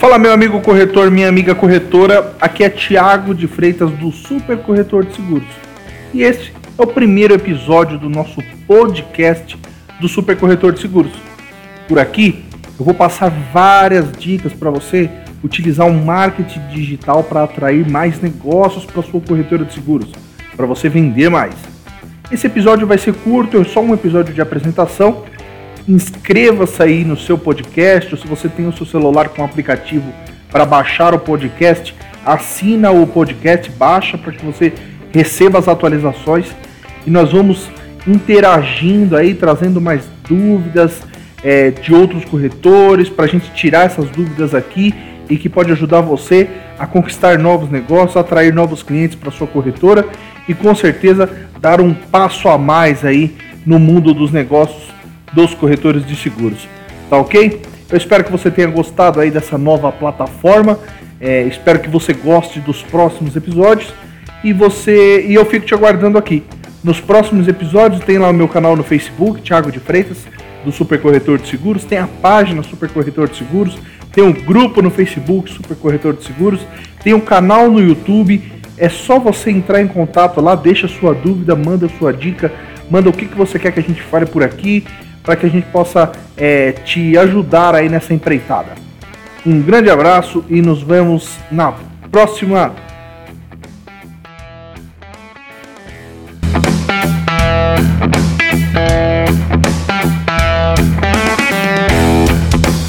Fala meu amigo corretor, minha amiga corretora, aqui é Tiago de Freitas do Super Corretor de Seguros. E este é o primeiro episódio do nosso podcast do Super Corretor de Seguros. Por aqui eu vou passar várias dicas para você utilizar o um marketing digital para atrair mais negócios para sua corretora de seguros, para você vender mais. Esse episódio vai ser curto, é só um episódio de apresentação inscreva-se aí no seu podcast, ou se você tem o seu celular com aplicativo para baixar o podcast, assina o podcast, baixa para que você receba as atualizações. E nós vamos interagindo aí, trazendo mais dúvidas é, de outros corretores para a gente tirar essas dúvidas aqui e que pode ajudar você a conquistar novos negócios, atrair novos clientes para sua corretora e com certeza dar um passo a mais aí no mundo dos negócios dos corretores de seguros. Tá ok? Eu espero que você tenha gostado aí dessa nova plataforma. É, espero que você goste dos próximos episódios e você e eu fico te aguardando aqui. Nos próximos episódios tem lá o meu canal no Facebook, Thiago de Freitas, do Super Corretor de Seguros, tem a página Super Corretor de Seguros, tem um grupo no Facebook Super Corretor de Seguros, tem um canal no YouTube. É só você entrar em contato lá, deixa sua dúvida, manda sua dica, manda o que, que você quer que a gente fale por aqui para que a gente possa é, te ajudar aí nessa empreitada. Um grande abraço e nos vemos na próxima